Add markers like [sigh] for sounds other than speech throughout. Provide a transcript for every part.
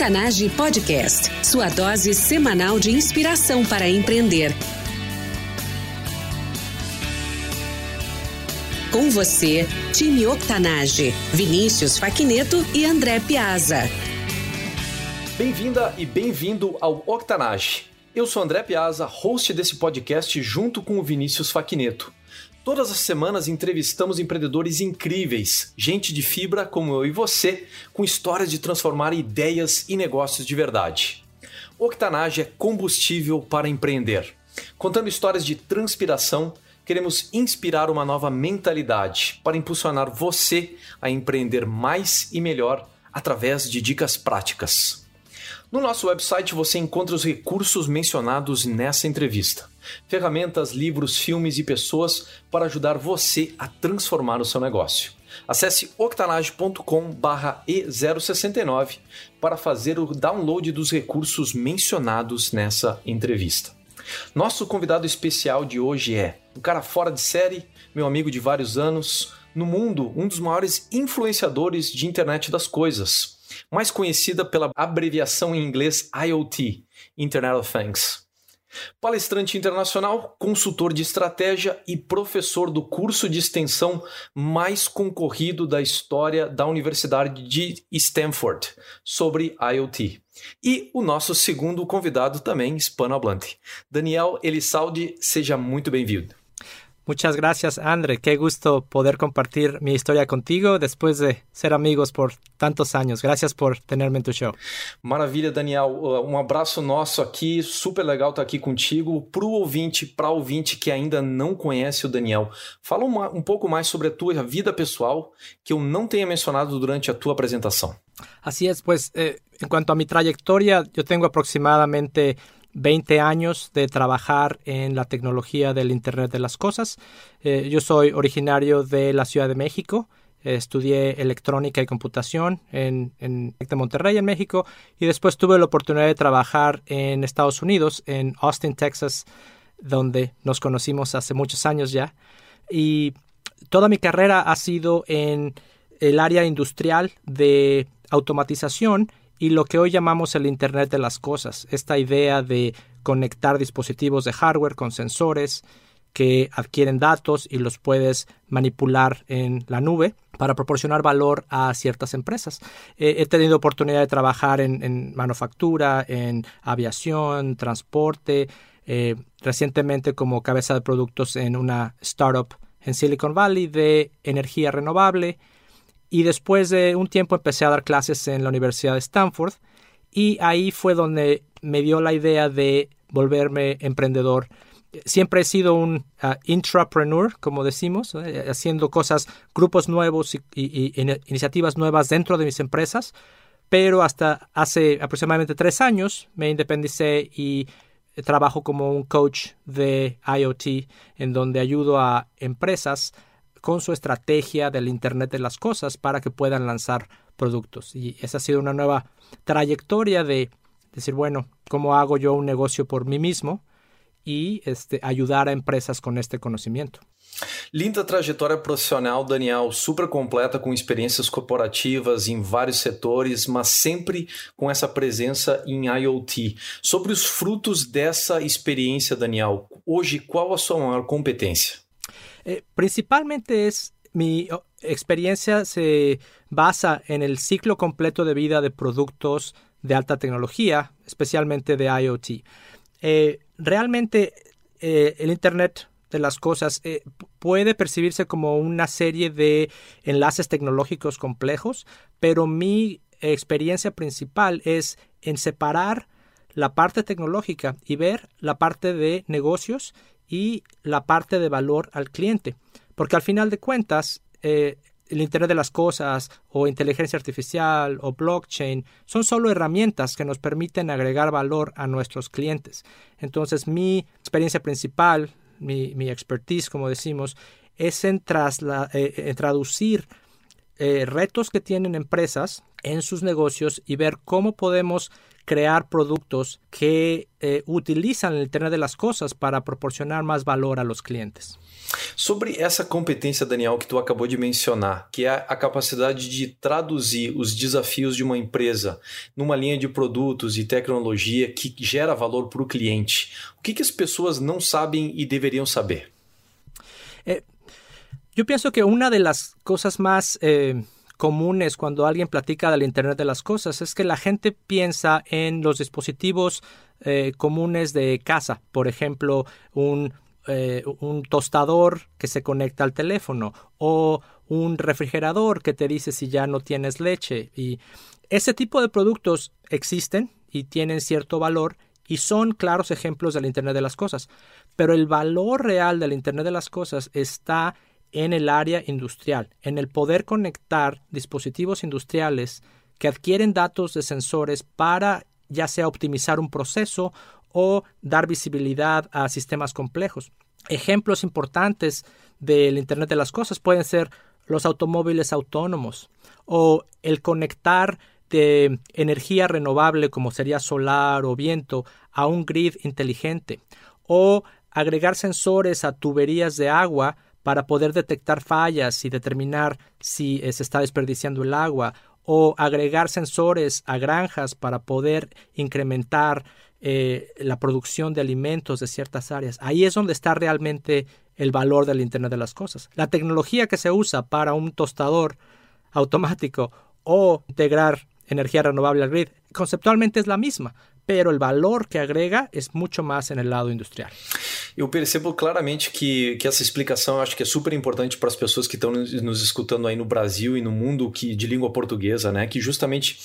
Octanage Podcast, sua dose semanal de inspiração para empreender. Com você, time Octanage, Vinícius Faquineto e André Piazza. Bem-vinda e bem-vindo ao Octanage. Eu sou André Piazza, host desse podcast junto com o Vinícius Faquineto. Todas as semanas entrevistamos empreendedores incríveis, gente de fibra como eu e você, com histórias de transformar ideias e negócios de verdade. Octanage é combustível para empreender. Contando histórias de transpiração, queremos inspirar uma nova mentalidade para impulsionar você a empreender mais e melhor através de dicas práticas. No nosso website você encontra os recursos mencionados nessa entrevista ferramentas, livros, filmes e pessoas para ajudar você a transformar o seu negócio. Acesse octanage.com/e069 para fazer o download dos recursos mencionados nessa entrevista. Nosso convidado especial de hoje é um cara fora de série, meu amigo de vários anos, no mundo um dos maiores influenciadores de internet das coisas, mais conhecida pela abreviação em inglês IoT, Internet of Things. Palestrante internacional, consultor de estratégia e professor do curso de extensão mais concorrido da história da Universidade de Stanford sobre IoT. E o nosso segundo convidado também, hispanohablante. Daniel Elisaldi, seja muito bem-vindo. Muchas gracias, André. Qué gusto poder compartir mi historia contigo después de ser amigos por tantos años. Gracias por tenerme en tu show. Maravilha, Daniel. Uh, um abraço nosso aqui. Super legal estar aqui contigo. Para o ouvinte, para ouvinte que ainda não conhece o Daniel, fala uma, um pouco mais sobre a tua vida pessoal que eu não tenha mencionado durante a tua apresentação. Así es, pues eh, en cuanto a mi trayectoria, yo tengo aproximadamente 20 años de trabajar en la tecnología del Internet de las Cosas. Eh, yo soy originario de la Ciudad de México. estudié electrónica y computación en, en Monterrey, en México, y después tuve la oportunidad de trabajar en Estados Unidos, en Austin, Texas, donde nos conocimos hace muchos años ya. Y toda mi carrera ha sido en el área industrial de automatización y lo que hoy llamamos el Internet de las Cosas, esta idea de conectar dispositivos de hardware con sensores que adquieren datos y los puedes manipular en la nube para proporcionar valor a ciertas empresas. he tenido oportunidad de trabajar en, manufactura, en aviación, transporte, eh, recientemente como cabeza de productos en una startup en Silicon Valley de energía renovable y después de un tiempo empecé a dar clases en la Universidad de Stanford y ahí fue donde me dio la idea de volverme emprendedor. Siempre he sido un uh, intrapreneur, como decimos, eh, haciendo cosas, grupos nuevos y, iniciativas nuevas dentro de mis empresas, pero hasta hace aproximadamente tres años me independicé y trabajo como un coach de IoT, en donde ayudo a empresas con su estrategia del Internet de las Cosas para que puedan lanzar productos. Y esa ha sido una nueva trayectoria de decir, bueno, ¿cómo hago yo un negocio por mí mismo? y este, ayudar a empresas con este conocimiento. Linda trajetória profissional, Daniel, super completa, com experiências corporativas em vários setores, mas sempre com essa presença em IoT. Sobre os frutos dessa experiência, Daniel, hoje qual a sua maior competência? Eh, principalmente es mi experiencia se basa en el ciclo completo de vida de productos de alta tecnología, especialmente de IoT. Eh, realmente eh, el Internet de las cosas puede percibirse como una serie de enlaces tecnológicos complejos, pero mi experiencia principal es en separar la parte tecnológica y ver la parte de negocios y la parte de valor al cliente. Porque al final de cuentas, eh, el Internet de las Cosas o inteligencia artificial o blockchain son solo herramientas que nos permiten agregar valor a nuestros clientes. Entonces mi experiencia principal, mi, expertise, como decimos, es en, eh, traducir eh, retos que tienen empresas en sus negocios y ver cómo podemos crear productos que eh, utilizan el Internet de las Cosas para proporcionar más valor a los clientes. Sobre essa competência, Daniel, que tu acabou de mencionar, que é a capacidade de traduzir os desafios de uma empresa numa linha de produtos e tecnologia que gera valor para o cliente, o que, que as pessoas não sabem e deveriam saber? Eh, yo pienso que una de las cosas más eh, comunes cuando alguien platica del Internet de las Cosas es que la gente piensa en los dispositivos eh, comunes de casa, por ejemplo, un, eh, un tostador que se conecta al teléfono o un refrigerador que te dice si ya no tienes leche. Y ese tipo de productos existen y tienen cierto valor y son claros ejemplos del Internet de las Cosas. Pero el valor real del Internet de las Cosas está en el área industrial, en el poder conectar dispositivos industriales que adquieren datos de sensores para ya sea optimizar un proceso o dar visibilidad a sistemas complejos. Ejemplos importantes del Internet de las Cosas pueden ser los automóviles autónomos o el conectar de energía renovable como sería solar o viento a un grid inteligente o agregar sensores a tuberías de agua para poder detectar fallas y determinar si eh, se está desperdiciando el agua o agregar sensores a granjas para poder incrementar eh, la producción de alimentos de ciertas áreas. Ahí es donde está realmente el valor del Internet de las Cosas. La tecnología que se usa para un tostador automático o integrar energía renovable al grid conceptualmente es la misma, pero el valor que agrega es mucho más en el lado industrial. Eu percebo claramente que, que essa explicação acho que é super importante para as pessoas que estão nos escutando aí no Brasil e no mundo que, de língua portuguesa, né? Que justamente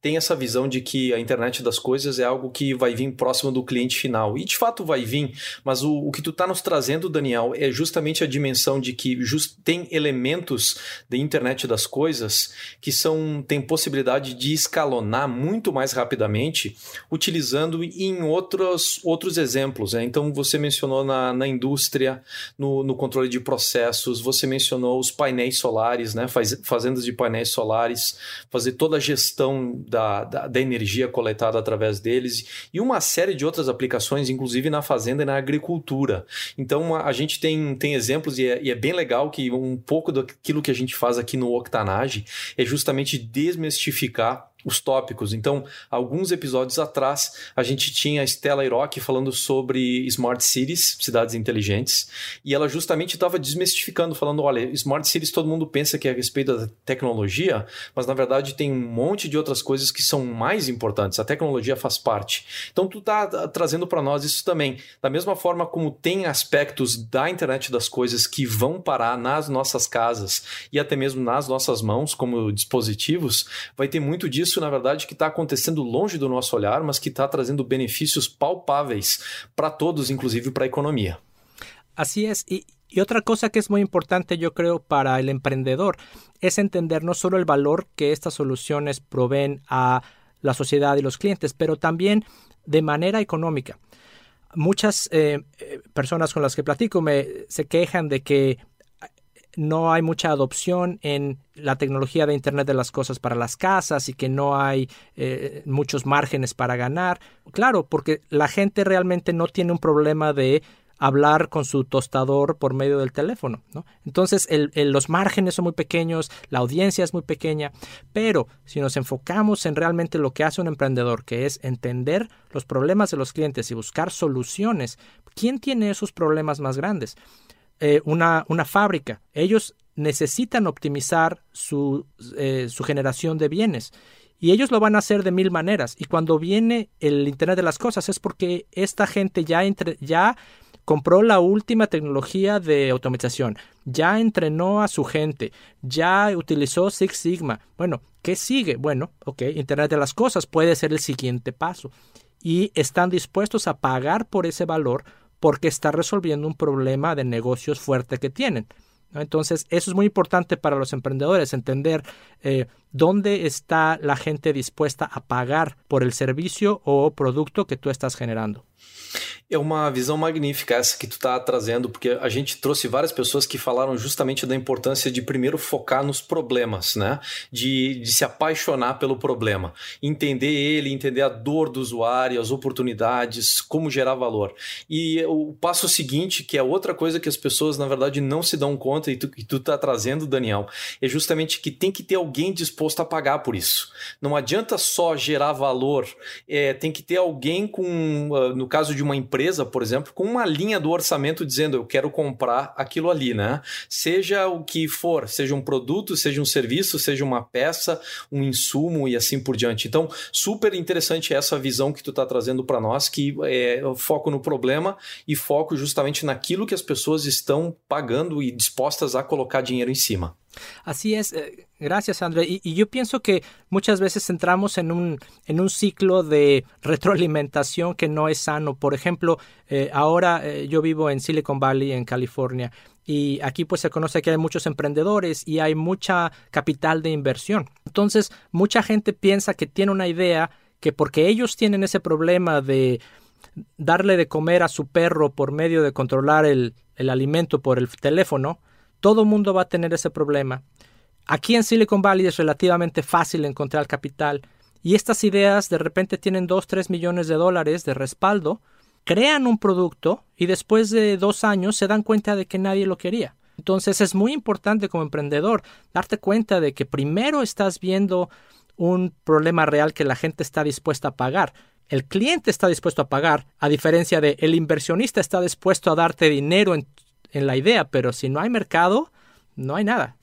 tem essa visão de que a internet das coisas é algo que vai vir próximo do cliente final. E de fato vai vir, mas o, o que tu está nos trazendo, Daniel, é justamente a dimensão de que just, tem elementos da internet das coisas que são têm possibilidade de escalonar muito mais rapidamente, utilizando em outros, outros exemplos. Né? Então você mencionou na, na indústria, no, no controle de processos, você mencionou os painéis solares, né? Faz, fazendas de painéis solares, fazer toda a gestão da, da, da, energia coletada através deles e uma série de outras aplicações, inclusive na fazenda e na agricultura. Então a, a gente tem, tem exemplos e é, e é, bem legal que um pouco daquilo que a gente faz aqui no Octanage é justamente desmistificar os tópicos. Então, alguns episódios atrás, a gente tinha a Stella Iroque falando sobre Smart Cities, cidades inteligentes, e ela justamente estava desmistificando, falando: olha, Smart Cities todo mundo pensa que é a respeito da tecnologia, mas na verdade tem um monte de outras coisas que são mais importantes. A tecnologia faz parte. Então, tu está trazendo para nós isso também. Da mesma forma como tem aspectos da internet das coisas que vão parar nas nossas casas e até mesmo nas nossas mãos, como dispositivos, vai ter muito disso isso, na verdade, que está acontecendo longe do nosso olhar, mas que está trazendo benefícios palpáveis para todos, inclusive para a economia. Así es. Y, y, otra que es muy importante, yo creo, para el emprendedor es entender no solo el valor que estas soluciones proveen a la sociedad y los clientes, pero también de manera económica. Muchas eh, eh personas con las que platico me se quejan de que no hay mucha adopción en la tecnología de Internet de las Cosas para las casas y que no hay eh, muchos márgenes para ganar. Claro, porque la gente realmente no tiene un problema de hablar con su tostador por medio del teléfono. ¿no? Entonces los márgenes son muy pequeños, la audiencia es muy pequeña, pero si nos enfocamos en realmente lo que hace un emprendedor, que es entender los problemas de los clientes y buscar soluciones, ¿quién tiene esos problemas más grandes? Eh, una, una, fábrica. Ellos necesitan optimizar su, eh, su, generación de bienes. Y ellos lo van a hacer de mil maneras. Y cuando viene el Internet de las Cosas es porque esta gente ya, entre, ya compró la última tecnología de automatización, ya entrenó a su gente, ya utilizó Six Sigma. Bueno, ¿qué sigue? Bueno, ok, Internet de las Cosas puede ser el siguiente paso. Y están dispuestos a pagar por ese valor porque está resolviendo un problema de negocios fuerte que tienen. Entonces, eso es muy importante para los emprendedores, entender eh, dónde está la gente dispuesta a pagar por el servicio o producto que tú estás generando. É uma visão magnífica essa que tu está trazendo, porque a gente trouxe várias pessoas que falaram justamente da importância de primeiro focar nos problemas, né? De, de se apaixonar pelo problema, entender ele, entender a dor do usuário, as oportunidades, como gerar valor. E o passo seguinte, que é outra coisa que as pessoas, na verdade, não se dão conta, e tu, e tu tá trazendo, Daniel, é justamente que tem que ter alguém disposto a pagar por isso. Não adianta só gerar valor, é, tem que ter alguém com, ah, no caso de uma empresa, empresa, por exemplo, com uma linha do orçamento dizendo eu quero comprar aquilo ali, né? Seja o que for, seja um produto, seja um serviço, seja uma peça, um insumo e assim por diante. Então, super interessante essa visão que tu está trazendo para nós, que é foco no problema e foco justamente naquilo que as pessoas estão pagando e dispostas a colocar dinheiro em cima. Así es, eh, gracias André. Y, yo pienso que muchas veces entramos en un, en un ciclo de retroalimentación que no es sano. Por ejemplo, eh, ahora eh, yo vivo en Silicon Valley, en California, y aquí pues se conoce que hay muchos emprendedores y hay mucha capital de inversión. Entonces, mucha gente piensa que tiene una idea que porque ellos tienen ese problema de darle de comer a su perro por medio de controlar el, el alimento por el teléfono, todo mundo va a tener ese problema. Aquí en Silicon Valley es relativamente fácil encontrar capital y estas ideas de repente tienen 2, 3 millones de dólares de respaldo, crean un producto y después de dos años se dan cuenta de que nadie lo quería. Entonces es muy importante como emprendedor darte cuenta de que primero estás viendo un problema real que la gente está dispuesta a pagar. El cliente está dispuesto a pagar, a diferencia de el inversionista está dispuesto a darte dinero en en la idea, pero si no hay mercado, no hay nada.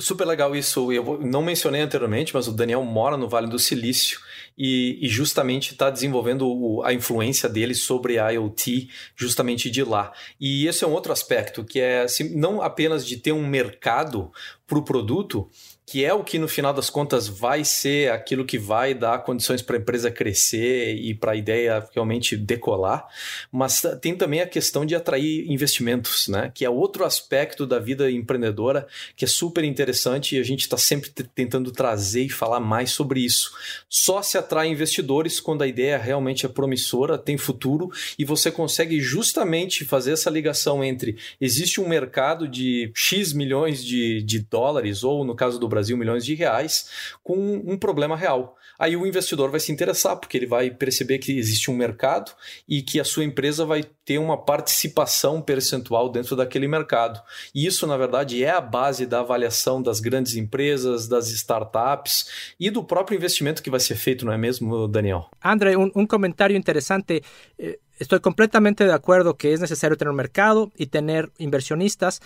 Super legal isso. Eu não mencionei anteriormente, mas o Daniel mora no Vale do Silício e, e justamente está desenvolvendo o, a influência dele sobre a IoT justamente de lá. E esse é um outro aspecto, que é assim, não apenas de ter um mercado para o produto, que é o que no final das contas vai ser aquilo que vai dar condições para a empresa crescer e para a ideia realmente decolar, mas tem também a questão de atrair investimentos, né? Que é outro aspecto da vida empreendedora que é super interessante e a gente está sempre tentando trazer e falar mais sobre isso. Só se atrai investidores quando a ideia realmente é promissora, tem futuro e você consegue justamente fazer essa ligação entre existe um mercado de X milhões de, de dólares, ou no caso do Brasil, milhões de reais, com um problema real. Aí o investidor vai se interessar, porque ele vai perceber que existe um mercado e que a sua empresa vai ter uma participação percentual dentro daquele mercado. E isso, na verdade, é a base da avaliação das grandes empresas, das startups e do próprio investimento que vai ser feito, não é mesmo, Daniel? André, um, um comentário interessante. Eh, estoy completamente de acuerdo que es necesario tener un mercado y tener inversionistas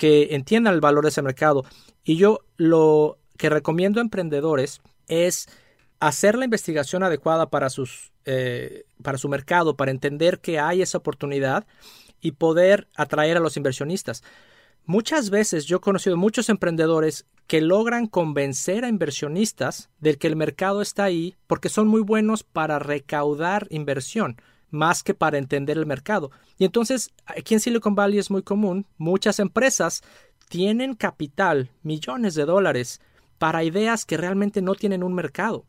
que entiendan el valor de ese mercado. Y yo lo que recomiendo a emprendedores es hacer la investigación adecuada para, sus, eh, para su mercado, para entender que hay esa oportunidad y poder atraer a los inversionistas. Muchas veces yo he conocido muchos emprendedores que logran convencer a inversionistas de que el mercado está ahí porque son muy buenos para recaudar inversión más que para entender el mercado. Y entonces aquí en Silicon Valley es muy común, muchas empresas tienen capital, millones de dólares, para ideas que realmente no tienen un mercado.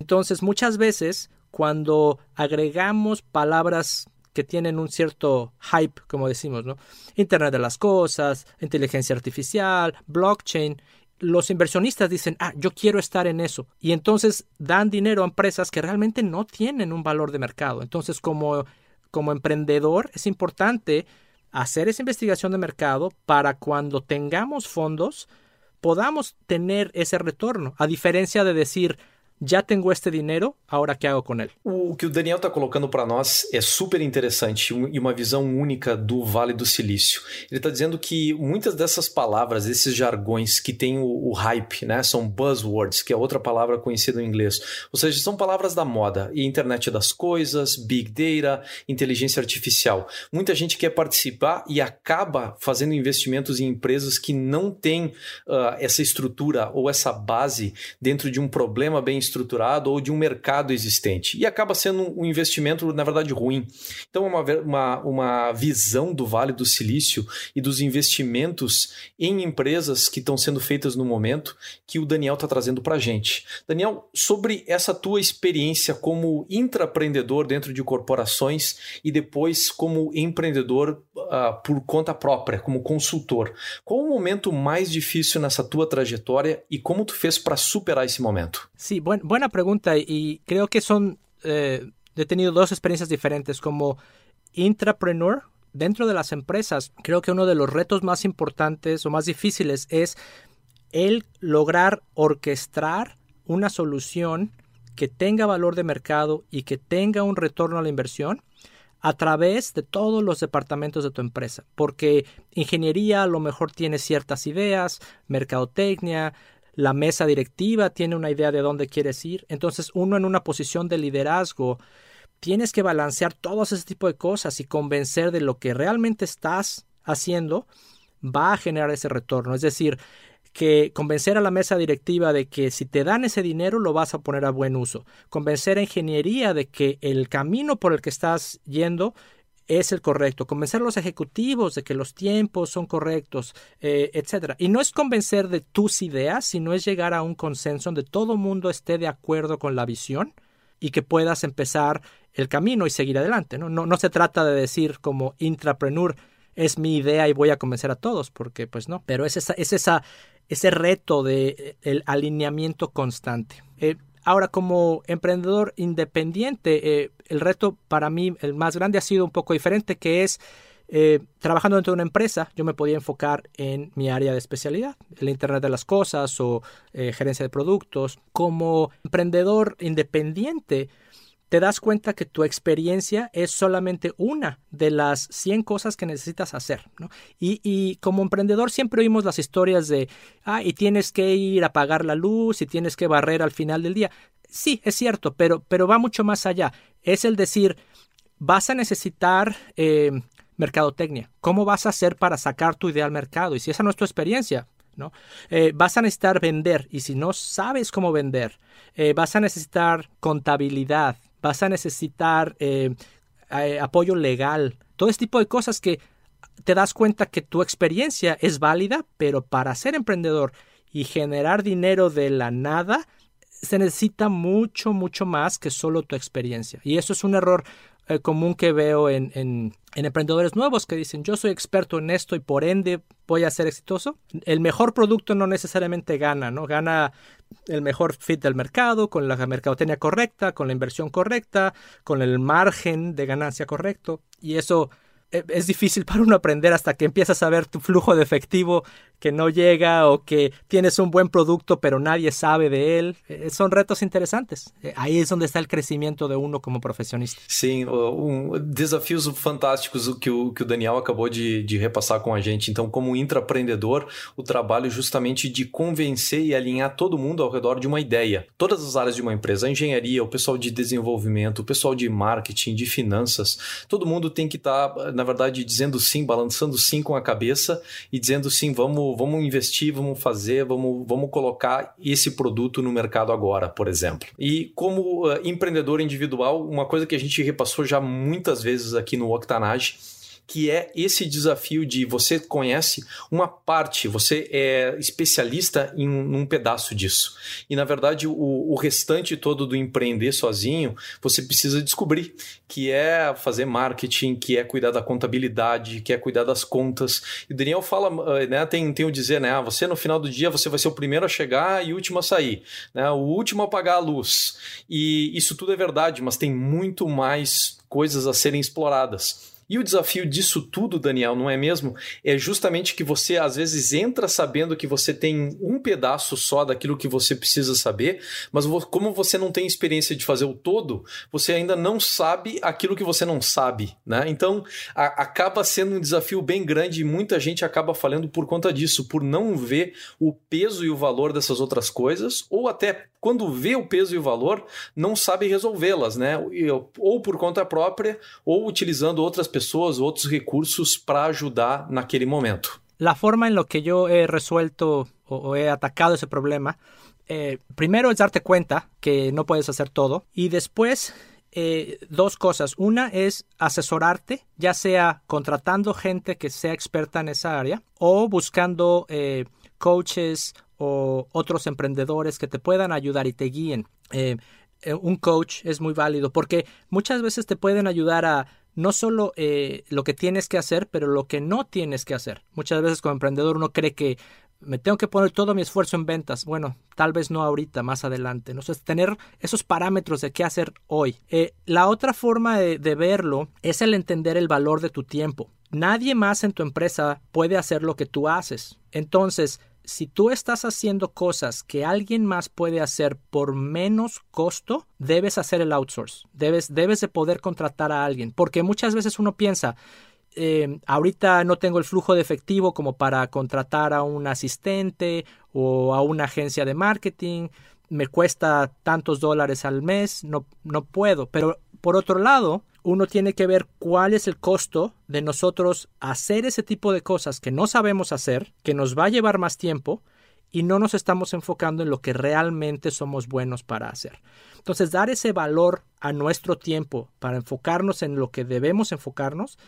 Entonces muchas veces cuando agregamos palabras que tienen un cierto hype, como decimos, ¿no? Internet de las cosas, inteligencia artificial, blockchain, los inversionistas dicen, ah, yo quiero estar en eso. Y entonces dan dinero a empresas que realmente no tienen un valor de mercado. Entonces, como, como emprendedor, es importante hacer esa investigación de mercado para cuando tengamos fondos podamos tener ese retorno, a diferencia de decir, já tenho este dinheiro, agora que hago com ele? O que o Daniel está colocando para nós é super interessante e uma visão única do Vale do Silício. Ele está dizendo que muitas dessas palavras, esses jargões que tem o, o, hype, né, são buzzwords, que é outra palavra conhecida em inglês. Ou seja, são palavras da moda, e internet das coisas, big data, inteligência artificial. Muita gente quer participar e acaba fazendo investimentos em empresas que não têm uh, essa estrutura ou essa base dentro de um problema bem estruturado ou de um mercado existente. E acaba sendo um investimento, na verdade, ruim. Então, é uma, uma, uma visão do Vale do Silício e dos investimentos em empresas que estão sendo feitas no momento que o Daniel está trazendo para a gente. Daniel, sobre essa tua experiência como intraempreendedor dentro de corporações e depois como empreendedor uh, por conta própria, como consultor, qual o momento mais difícil nessa tua trajetória e como tu fez para superar esse momento? Sí, buen, buena pregunta y creo que son, eh, he tenido dos experiencias diferentes como intrapreneur. Dentro de las empresas, creo que uno de los retos más importantes o más difíciles es el lograr orquestar una solución que tenga valor de mercado y que tenga un retorno a la inversión a través de todos los departamentos de tu empresa, porque ingeniería a lo mejor tiene ciertas ideas, mercadotecnia, la mesa directiva tiene una idea de dónde quieres ir, entonces uno en una posición de liderazgo tienes que balancear todo ese tipo de cosas y convencer de lo que realmente estás haciendo va a generar ese retorno, es decir, que convencer a la mesa directiva de que si te dan ese dinero lo vas a poner a buen uso. Convencer a ingeniería de que el camino por el que estás yendo es el correcto, convencer a los ejecutivos de que los tiempos son correctos, eh, etc. Y no es convencer de tus ideas, sino es llegar a un consenso donde todo mundo esté de acuerdo con la visión y que puedas empezar el camino y seguir adelante. No, no, no se trata de decir como intrapreneur, es mi idea y voy a convencer a todos, porque pues no, pero es esa, es esa ese reto de eh, el alineamiento constante. Eh, ahora, como emprendedor independiente, eh, el reto para mí, el más grande, ha sido un poco diferente, que es trabajando dentro de una empresa, yo me podía enfocar en mi área de especialidad, el Internet de las Cosas o gerencia de productos. Como emprendedor independiente, te das cuenta que tu experiencia es solamente una de las 100 cosas que necesitas hacer. ¿no? Y, como emprendedor siempre oímos las historias de, ah, y tienes que ir a apagar la luz y tienes que barrer al final del día. Sí, es cierto, pero, pero va mucho más allá. Es el decir, vas a necesitar eh, mercadotecnia. ¿Cómo vas a hacer para sacar tu idea al mercado? Y si esa no es tu experiencia, ¿no? Eh, vas a necesitar vender y si no sabes cómo vender, eh, vas a necesitar contabilidad, vas a necesitar eh, eh, apoyo legal, todo este tipo de cosas que te das cuenta que tu experiencia es válida, pero para ser emprendedor y generar dinero de la nada, se necesita mucho, mucho más que solo tu experiencia. Y eso es un error eh, común que veo en, en, emprendedores nuevos que dicen yo soy experto en esto y por ende voy a ser exitoso. El mejor producto no necesariamente gana, ¿no? Gana el mejor fit del mercado, con la mercadotecnia correcta, con la inversión correcta, con el margen de ganancia correcto. Y eso eh, es difícil para uno aprender hasta que empiezas a ver tu flujo de efectivo que no llega o que tienes un buen producto pero nadie sabe de él. Eh, son retos interessantes. Eh, aí é onde está o crescimento de uno como profissionista. Sim, um, desafios fantásticos que o, que o Daniel acabou de, de repassar com a gente. Então, como intraempreendedor, o trabalho justamente de convencer e alinhar todo mundo ao redor de uma ideia. Todas as áreas de uma empresa, a engenharia, o pessoal de desenvolvimento, o pessoal de marketing, de finanças, todo mundo tem que estar, tá, na verdade, dizendo sim, balançando sim com a cabeça e dizendo sim, vamos vamos, investir, vamos fazer, vamos, vamos colocar esse produto no mercado agora, por exemplo. E como uh, empreendedor individual, uma coisa que a gente repassou já muitas vezes aqui no Octanage que é esse desafio de você conhece uma parte, você é especialista em um pedaço disso. E na verdade, o, o restante todo do empreender sozinho, você precisa descobrir, que é fazer marketing, que é cuidar da contabilidade, que é cuidar das contas. E o Daniel fala, eh, né, tem, tem o dizer, né, ah, você no final do dia você vai ser o primeiro a chegar e o último a sair, né, o último a apagar a luz. E isso tudo é verdade, mas tem muito mais coisas a serem exploradas. E o desafio disso tudo, Daniel, não é mesmo? É justamente que você às vezes entra sabendo que você tem um pedaço só daquilo que você precisa saber, mas como você não tem experiência de fazer o todo, você ainda não sabe aquilo que você não sabe, né? Então a, acaba sendo um desafio bem grande e muita gente acaba falando por conta disso, por não ver o peso e o valor dessas outras coisas, ou até quando vê o peso e o valor, não sabe resolvê-las, né? Ou por conta própria, ou utilizando outras pessoas, outros recursos para ajudar naquele momento. La forma en lo que yo he resuelto o, he atacado ese problema, eh, primero es darte cuenta que no puedes hacer todo y después eh, dos cosas. Una es asesorarte, ya sea contratando gente que sea experta en esa área o buscando eh, coaches o otros emprendedores que te puedan ayudar y te guíen. un coach es muy válido porque muchas veces te pueden ayudar a no solo lo que tienes que hacer, pero lo que no tienes que hacer. Muchas veces como emprendedor uno cree que me tengo que poner todo mi esfuerzo en ventas. Bueno, tal vez no ahorita, más adelante. ¿no? es tener esos parámetros de qué hacer hoy. Eh, la otra forma de verlo es el entender el valor de tu tiempo. Nadie más en tu empresa puede hacer lo que tú haces. Entonces, si tú estás haciendo cosas que alguien más puede hacer por menos costo, debes hacer el outsource. Debes, debes de poder contratar a alguien. Porque muchas veces uno piensa, eh, ahorita no tengo el flujo de efectivo como para contratar a un asistente o a una agencia de marketing, me cuesta tantos dólares al mes, no, no puedo. Pero por otro lado, uno tiene que ver cuál es el costo de nosotros hacer ese tipo de cosas que no sabemos hacer, que nos va a llevar más tiempo y no nos estamos enfocando en lo que realmente somos buenos para hacer. Entonces, dar ese valor a nuestro tiempo para enfocarnos en lo que debemos enfocarnos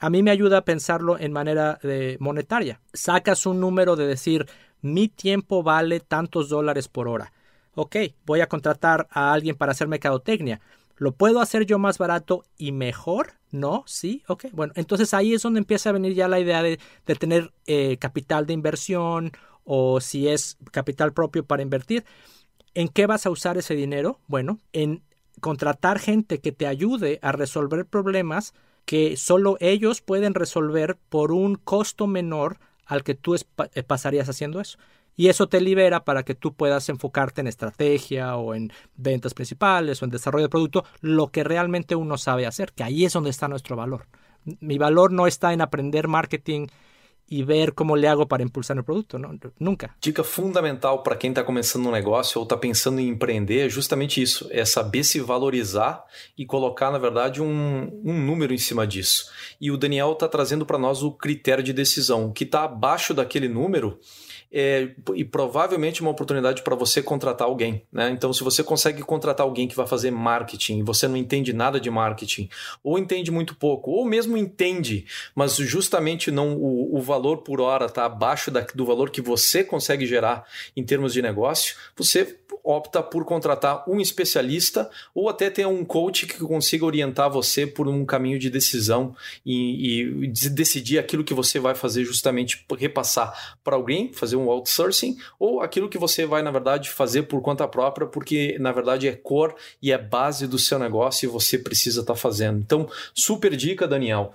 a mí me ayuda a pensarlo en manera de monetaria. Sacas un número de decir, mi tiempo vale tantos dólares por hora. Ok, voy a contratar a alguien para hacer mercadotecnia. ¿Lo puedo hacer yo más barato y mejor? ¿No? ¿Sí? Ok. Bueno, entonces ahí es donde empieza a venir ya la idea de, tener eh, capital de inversión o si es capital propio para invertir. ¿En qué vas a usar ese dinero? Bueno, en contratar gente que te ayude a resolver problemas que solo ellos pueden resolver por un costo menor al que tú eh, pasarías haciendo eso. Y eso te libera para que tú puedas enfocarte en estrategia o en ventas principales o en desarrollo de producto, lo que realmente uno sabe hacer, que ahí es donde está nuestro valor. Mi valor no está en aprender marketing e ver como le hago para impulsar o produto, não, nunca. Dica fundamental para quem está começando um negócio ou está pensando em empreender é justamente isso: é saber se valorizar e colocar, na verdade, um, um número em cima disso. E o Daniel está trazendo para nós o critério de decisão. Que está abaixo daquele número é, e provavelmente uma oportunidade para você contratar alguém. Né? Então, se você consegue contratar alguém que vai fazer marketing e você não entende nada de marketing, ou entende muito pouco, ou mesmo entende, mas justamente não o, o valor por hora está abaixo da, do valor que você consegue gerar em termos de negócio, você opta por contratar um especialista ou até ter um coach que consiga orientar você por um caminho de decisão e, e decidir aquilo que você vai fazer justamente repassar para alguém, fazer um outsourcing, ou aquilo que você vai, na verdade, fazer por conta própria, porque na verdade é core e é base do seu negócio e você precisa estar tá fazendo. Então, super dica, Daniel.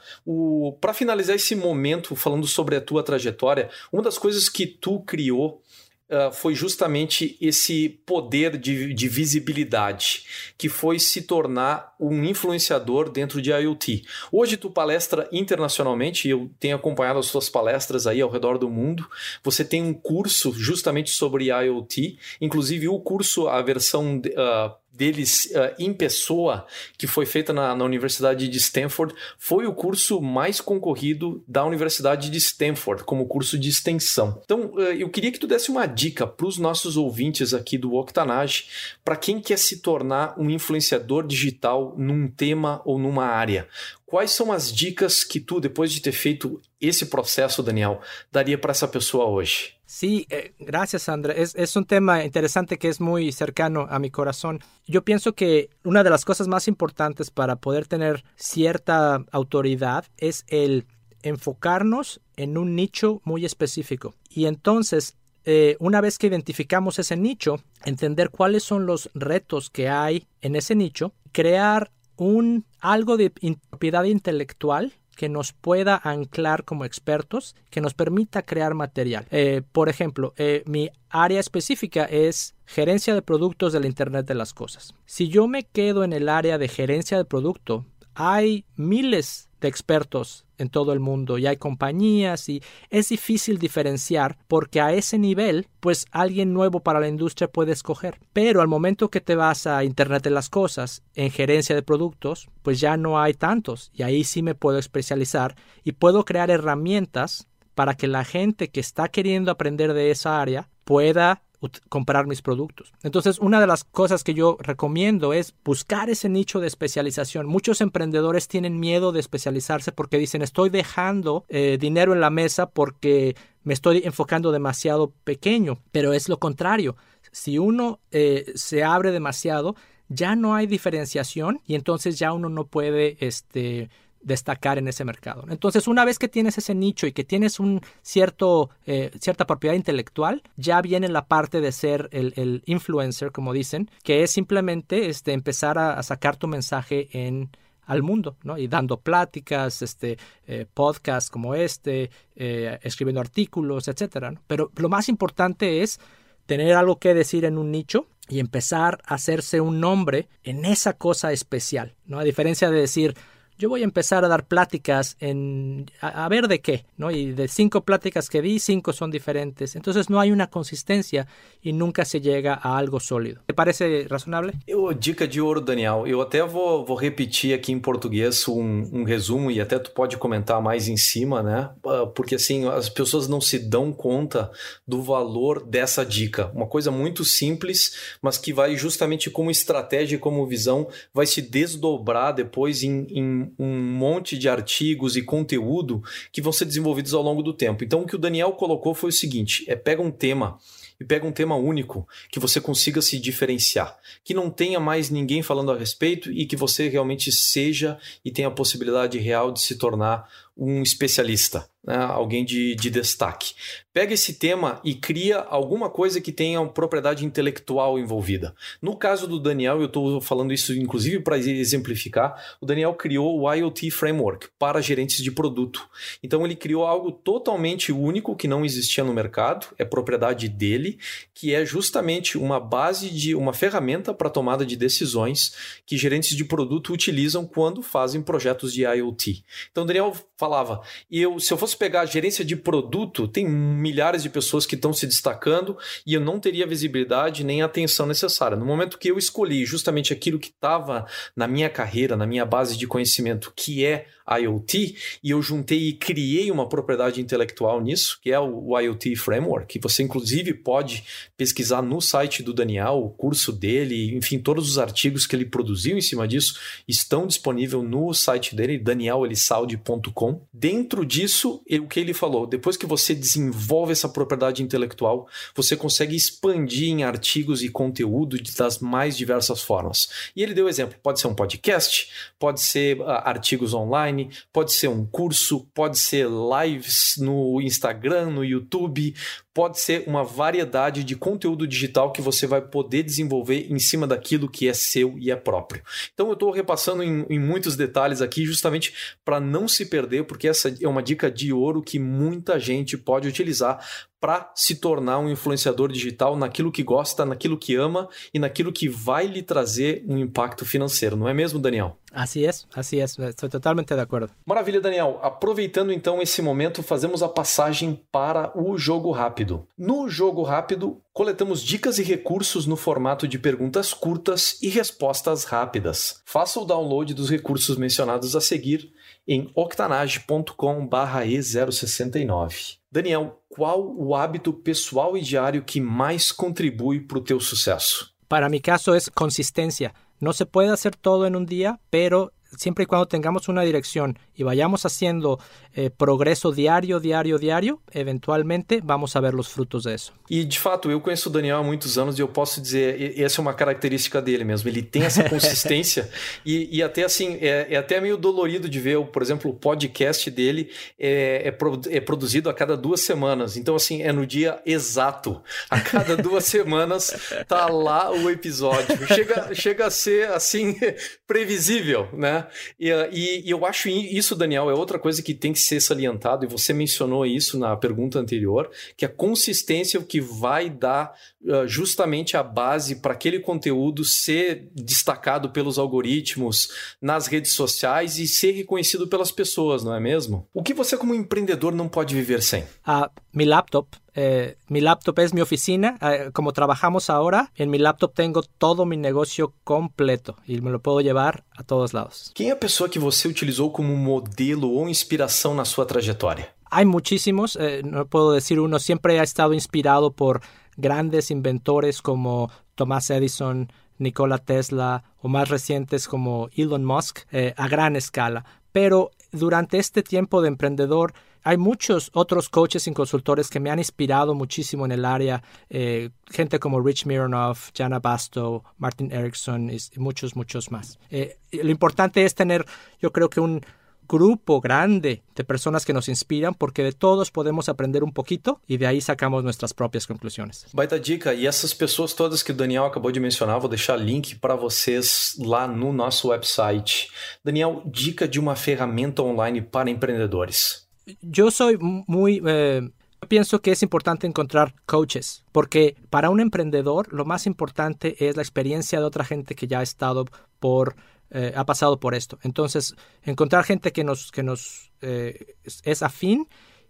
Para finalizar esse momento, falando sobre a tua trajetória, uma das coisas que tu criou uh, foi justamente esse poder de, de, visibilidade, que foi se tornar um influenciador dentro de IoT. Hoje tu palestra internacionalmente, eu tenho acompanhado as suas palestras aí ao redor do mundo. Você tem um curso justamente sobre IoT, inclusive o curso, a versão uh, deles uh, em pessoa, que foi feita na, na, Universidade de Stanford, foi o curso mais concorrido da Universidade de Stanford, como curso de extensão. Então, uh, eu queria que tu desse uma dica para os nossos ouvintes aqui do Octanage, para quem quer se tornar um influenciador digital num tema ou numa área. Quais são as dicas que tu, depois de ter feito esse processo, Daniel, daria para essa pessoa hoje? Sí, eh, gracias Sandra. Es, es, un tema interesante que es muy cercano a mi corazón. Yo pienso que una de las cosas más importantes para poder tener cierta autoridad es el enfocarnos en un nicho muy específico. Y entonces, eh, una vez que identificamos ese nicho, entender cuáles son los retos que hay en ese nicho, crear un algo de propiedad intelectual que nos pueda anclar como expertos, que nos permita crear material. Eh, por ejemplo, eh, mi área específica es gerencia de productos del Internet de las Cosas. Si yo me quedo en el área de gerencia de producto, hay miles de expertos en todo el mundo y hay compañías y es difícil diferenciar porque a ese nivel pues alguien nuevo para la industria puede escoger. Pero al momento que te vas a Internet de las Cosas en gerencia de productos pues ya no hay tantos y ahí sí me puedo especializar y puedo crear herramientas para que la gente que está queriendo aprender de esa área pueda comprar mis productos. Entonces, una de las cosas que yo recomiendo es buscar ese nicho de especialización. Muchos emprendedores tienen miedo de especializarse porque dicen estoy dejando eh, dinero en la mesa porque me estoy enfocando demasiado pequeño, pero es lo contrario. Si uno eh, se abre demasiado, ya no hay diferenciación y entonces ya uno no puede este, destacar en ese mercado. Entonces, una vez que tienes ese nicho y que tienes un cierto, eh, cierta propiedad intelectual, ya viene la parte de ser el, influencer, como dicen, que es simplemente este, empezar a, sacar tu mensaje en al mundo, ¿no? Y dando pláticas, este, eh, podcasts como este, eh, escribiendo artículos, etcétera. Pero lo más importante es tener algo que decir en un nicho y empezar a hacerse un nombre en esa cosa especial, ¿no? A diferencia de decir, yo voy a empezar a dar pláticas en a, ver de qué, ¿no? Y de cinco pláticas que di, cinco son diferentes. Entonces no hay uma consistência e nunca se chega a algo sólido. Te parece razonável? Eu, dica de ouro, Daniel. Eu até vou, vou repetir aqui em português um, um, resumo e até tu pode comentar mais em cima, né? Ah, porque assim, as pessoas não se dão conta do valor dessa dica. Uma coisa muito simples, mas que vai justamente como estratégia e como visão, vai se desdobrar depois em, em um monte de artigos e conteúdo que vão ser desenvolvidos ao longo do tempo. Então, o que o Daniel colocou foi o seguinte: é pega um tema e pega um tema único que você consiga se diferenciar, que não tenha mais ninguém falando a respeito e que você realmente seja e tenha a possibilidade real de se tornar um especialista, né? alguém de, de destaque. Pega esse tema e cria alguma coisa que tenha propriedade intelectual envolvida. No caso do Daniel, eu estou falando isso inclusive para exemplificar, o Daniel criou o IoT Framework para gerentes de produto. Então ele criou algo totalmente único que não existia no mercado, é propriedade dele, que é justamente uma base de uma ferramenta para tomada de decisões que gerentes de produto utilizam quando fazem projetos de IoT. Então, Daniel falava. E eu, se eu fosse pegar a gerência de produto, tem milhares de pessoas que estão se destacando e eu não teria visibilidade nem atenção necessária. No momento que eu escolhi justamente aquilo que estava na minha carreira, na minha base de conhecimento, que é IoT, e eu juntei e criei uma propriedade intelectual nisso, que é o IoT Framework, que você inclusive pode pesquisar no site do Daniel, o curso dele, enfim, todos os artigos que ele produziu em cima disso estão disponíveis no site dele, danielelisaldi.com. Dentro disso, o que ele falou, depois que você desenvolve essa propriedade intelectual, você consegue expandir em artigos e conteúdo das mais diversas formas. E ele deu exemplo, pode ser um podcast, pode ser uh, artigos online, online, pode ser um curso, pode ser lives no Instagram, no YouTube, pode ser uma variedade de conteúdo digital que você vai poder desenvolver em cima daquilo que é seu e é próprio. Então eu estou repassando em, em, muitos detalhes aqui justamente para não se perder, porque essa é uma dica de ouro que muita gente pode utilizar para se tornar um influenciador digital naquilo que gosta, naquilo que ama e naquilo que vai lhe trazer um impacto financeiro, não é mesmo, Daniel? Assim é, assim é, estou totalmente de acordo. Maravilha, Daniel. Aproveitando então esse momento, fazemos a passagem para o jogo rápido. No jogo rápido, coletamos dicas e recursos no formato de perguntas curtas e respostas rápidas. Faça o download dos recursos mencionados a seguir em octanage.com/e069. Daniel, qual o hábito pessoal e diário que mais contribui para o teu sucesso? Para mi caso es consistencia. No se puede hacer todo en un día, pero siempre y cuando tengamos una dirección y vayamos haciendo eh, progresso diário, diário, diário, eventualmente vamos a ver os frutos disso. E de fato, eu conheço o Daniel há muitos anos e eu posso dizer, essa é uma característica dele mesmo. Ele tem essa [laughs] consistência e, e, até assim, é, é, até meio dolorido de ver, por exemplo, o podcast dele é, é, pro, é, produzido a cada duas semanas. Então, assim, é no dia exato. A cada duas [laughs] semanas tá lá o episódio. Chega, chega a ser, assim, [laughs] previsível, né? E, e, e eu acho isso, Daniel, é outra coisa que tem que ser salientado, e você mencionou isso na pergunta anterior, que a consistência é o que vai dar uh, justamente a base para aquele conteúdo ser destacado pelos algoritmos nas redes sociais e ser reconhecido pelas pessoas, não é mesmo? O que você, como empreendedor, não pode viver sem? Uh, mi laptop Eh, mi laptop es mi oficina. Eh, como trabajamos ahora, en mi laptop tengo todo mi negocio completo y me lo puedo llevar a todos lados. Quem é a pessoa que você utilizou como modelo ou inspiração na sua trajetória? hay muchísimos, eh, no puedo decir uno, siempre ha estado inspirado por grandes inventores como Thomas Edison, Nikola Tesla o más recientes como Elon Musk eh, a gran escala. Pero durante este tiempo de emprendedor hay muchos otros coaches y consultores que me han inspirado muchísimo en el área, eh, gente como Rich Mironov, Jana Basto, Martin Erickson y muchos, muchos más. Eh, lo importante es tener, yo creo que un, grupo grande de personas que nos inspiran, porque de todos podemos aprender um pouquinho e de aí sacamos nossas próprias conclusões. Baita dica. E essas pessoas todas que o Daniel acabou de mencionar, vou deixar link para vocês lá no nosso website. Daniel, dica de uma ferramenta online para empreendedores. Eu sou muito. Eh, pienso que es importante encontrar coaches, porque para un emprendedor lo más importante es la experiencia de otra gente que ya ha estado por eh, ha pasado por esto. Entonces, encontrar gente que nos, que nos eh, es afín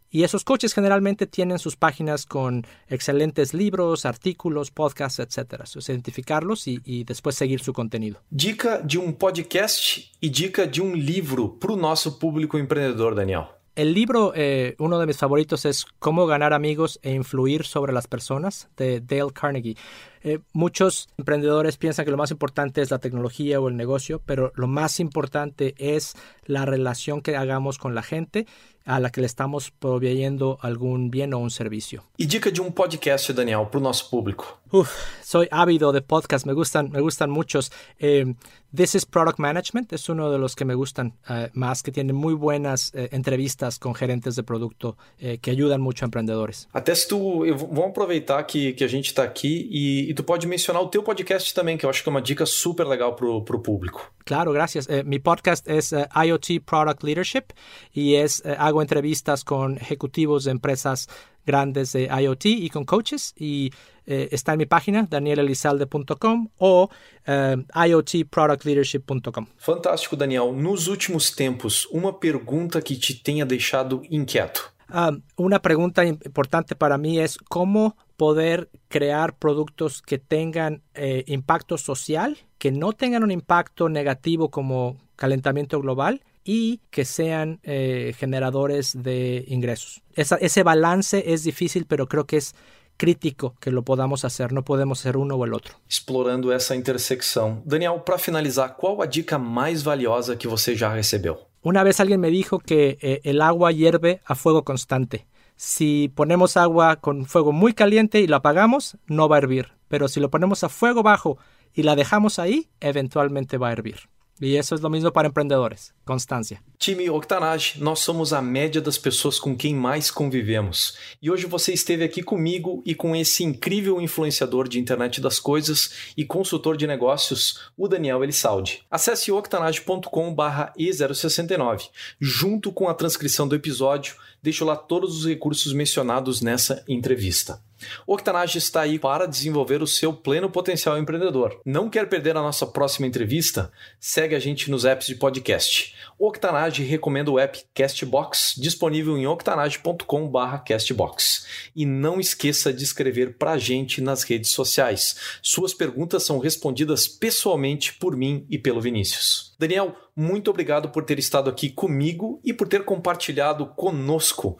y esos coaches generalmente tienen sus páginas con excelentes libros, artículos, podcasts, etc. identificarlos y, y, después seguir su contenido. Dica de un podcast y dica de un libro para nuestro público emprendedor, Daniel. El libro, eh, uno de mis favoritos es Cómo ganar amigos e influir sobre las personas, de Dale Carnegie. Eh, muchos emprendedores piensan que lo más importante es la tecnología o el negocio, pero lo más importante es la relación que hagamos con la gente a la que le estamos proveyendo algún bien o un servicio. Y dica de un podcast, Daniel, para nuestro público. Uf, soy ávido de podcast, me gustan, me gustan muchos. Eh, This is Product Management es uno de los que me gustan uh, más, que tiene muy buenas uh, entrevistas con gerentes de producto uh, que ayudan mucho a empreendedores. Até se tu, vamos aproveitar que, que a gente está aqui e, e, tu pode mencionar o teu podcast também, que eu acho que é uma dica super legal para o público. Claro, gracias. Eh, mi podcast es IoT Product Leadership y es hago entrevistas con ejecutivos de empresas grandes de IoT y con coaches y eh, está en mi página danielelizalde.com o eh, iotproductleadership.com. Fantástico, Daniel. Nos últimos tempos, uma pergunta que te tenha deixado inquieto. Um, una pregunta importante para mí es cómo poder crear productos que tengan eh, impacto social, que no tengan un impacto negativo como calentamiento global y que sean eh, generadores de ingresos. Esa, ese balance es difícil, pero creo que es crítico que lo podamos hacer, no podemos ser uno o el otro. Explorando essa intersecção. Daniel, para finalizar, qual a dica mais valiosa que você já recebeu? Una vez alguien me dijo que eh, el agua hierve a fuego constante. Si ponemos agua con fuego muy caliente y la apagamos, no va a hervir. Pero si lo ponemos a fuego bajo y la dejamos ahí, eventualmente va a hervir. E isso é o mesmo para empreendedores. Constância. Time Octanage, nós somos a média das pessoas com quem mais convivemos. E hoje você esteve aqui comigo e com esse incrível influenciador de internet das coisas e consultor de negócios, o Daniel Elisaldi. Acesse octanage.com/e069. Junto com a transcrição do episódio, deixo lá todos os recursos mencionados nessa entrevista. O Octanage está aí para desenvolver o seu pleno potencial empreendedor. Não quer perder a nossa próxima entrevista? Segue a gente nos apps de podcast. O Octanage recomenda o app Castbox, disponível em octanage.com/castbox. E não esqueça de escrever para a gente nas redes sociais. Suas perguntas são respondidas pessoalmente por mim e pelo Vinícius. Daniel, muito obrigado por ter estado aqui comigo e por ter compartilhado conosco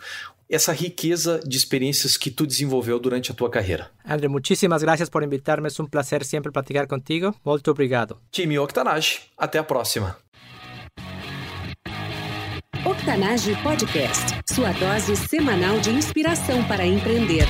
essa riqueza de experiências que tu desenvolveu durante a tua carreira. André, muitíssimas gracias por invitar-me. É um prazer sempre platicar contigo. Muito obrigado. Time Octanage, até a próxima. Octanage Podcast, sua dose semanal de inspiração para empreender.